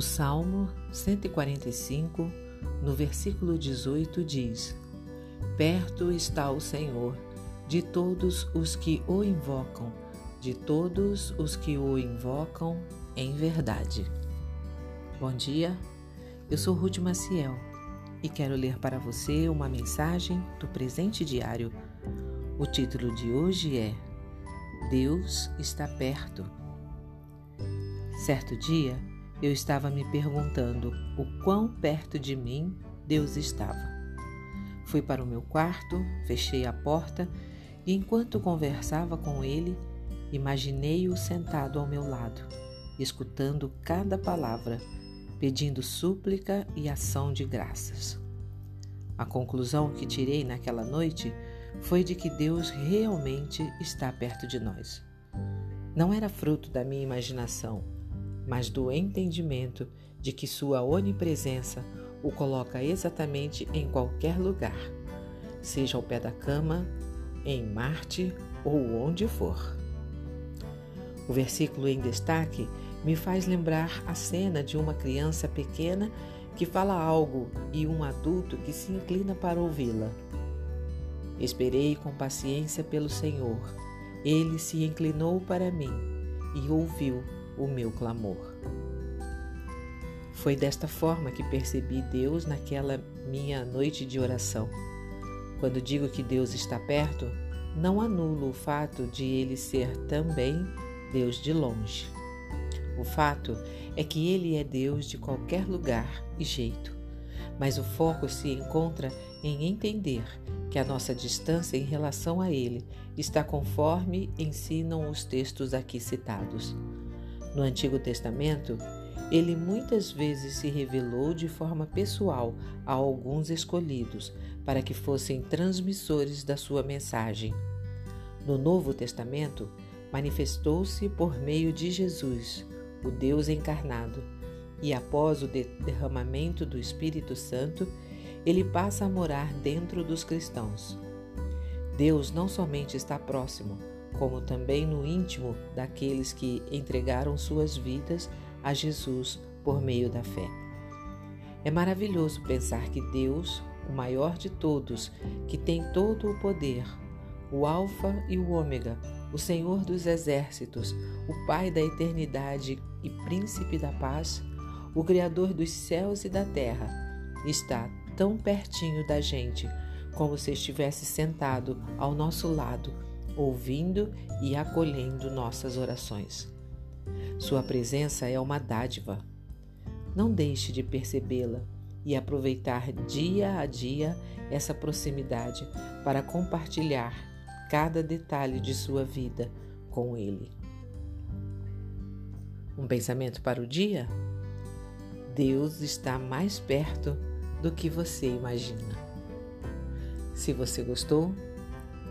O Salmo 145, no versículo 18, diz: Perto está o Senhor de todos os que o invocam, de todos os que o invocam em verdade. Bom dia, eu sou Ruth Maciel e quero ler para você uma mensagem do presente diário. O título de hoje é Deus está perto. Certo dia, eu estava me perguntando o quão perto de mim Deus estava. Fui para o meu quarto, fechei a porta e, enquanto conversava com ele, imaginei-o sentado ao meu lado, escutando cada palavra, pedindo súplica e ação de graças. A conclusão que tirei naquela noite foi de que Deus realmente está perto de nós. Não era fruto da minha imaginação mas do entendimento de que sua onipresença o coloca exatamente em qualquer lugar, seja ao pé da cama, em Marte ou onde for. O versículo em destaque me faz lembrar a cena de uma criança pequena que fala algo e um adulto que se inclina para ouvi-la. Esperei com paciência pelo Senhor. Ele se inclinou para mim e ouviu o meu clamor. Foi desta forma que percebi Deus naquela minha noite de oração. Quando digo que Deus está perto, não anulo o fato de ele ser também Deus de longe. O fato é que ele é Deus de qualquer lugar e jeito, mas o foco se encontra em entender que a nossa distância em relação a ele está conforme ensinam os textos aqui citados. No Antigo Testamento, ele muitas vezes se revelou de forma pessoal a alguns escolhidos para que fossem transmissores da sua mensagem. No Novo Testamento, manifestou-se por meio de Jesus, o Deus encarnado, e após o derramamento do Espírito Santo, ele passa a morar dentro dos cristãos. Deus não somente está próximo, como também no íntimo daqueles que entregaram suas vidas a Jesus por meio da fé. É maravilhoso pensar que Deus, o maior de todos, que tem todo o poder, o Alfa e o Ômega, o Senhor dos exércitos, o Pai da eternidade e Príncipe da paz, o Criador dos céus e da terra, está tão pertinho da gente como se estivesse sentado ao nosso lado ouvindo e acolhendo nossas orações. Sua presença é uma dádiva. Não deixe de percebê-la e aproveitar dia a dia essa proximidade para compartilhar cada detalhe de sua vida com Ele. Um pensamento para o dia? Deus está mais perto do que você imagina. Se você gostou,